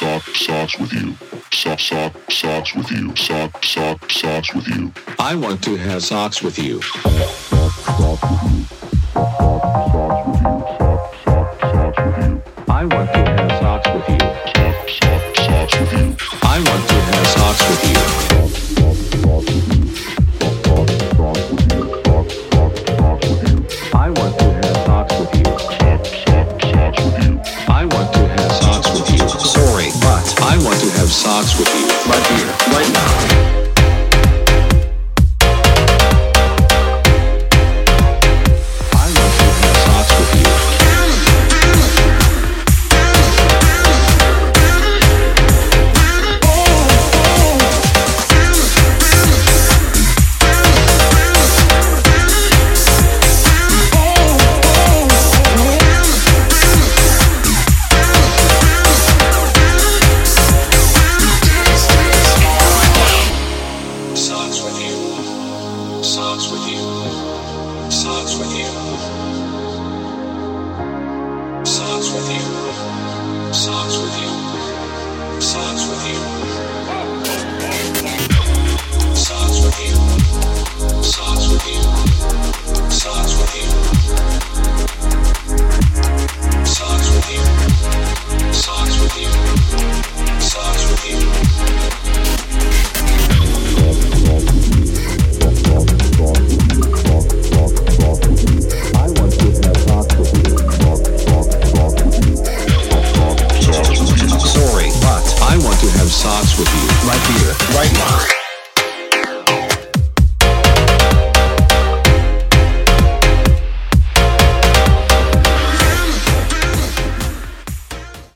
sock, socks with you. Sock, sock, socks with you. Sock, sock, socks with you. I want to have socks with you. I want to have socks with you. Sock, sock, socks with you. I want to have socks with you. I want to have socks with you. Sock, sock, socks with you. I want to have socks with you socks with you right here, right now. Socks with you. Socks with you. Socks with you. Socks with you. Socks with you.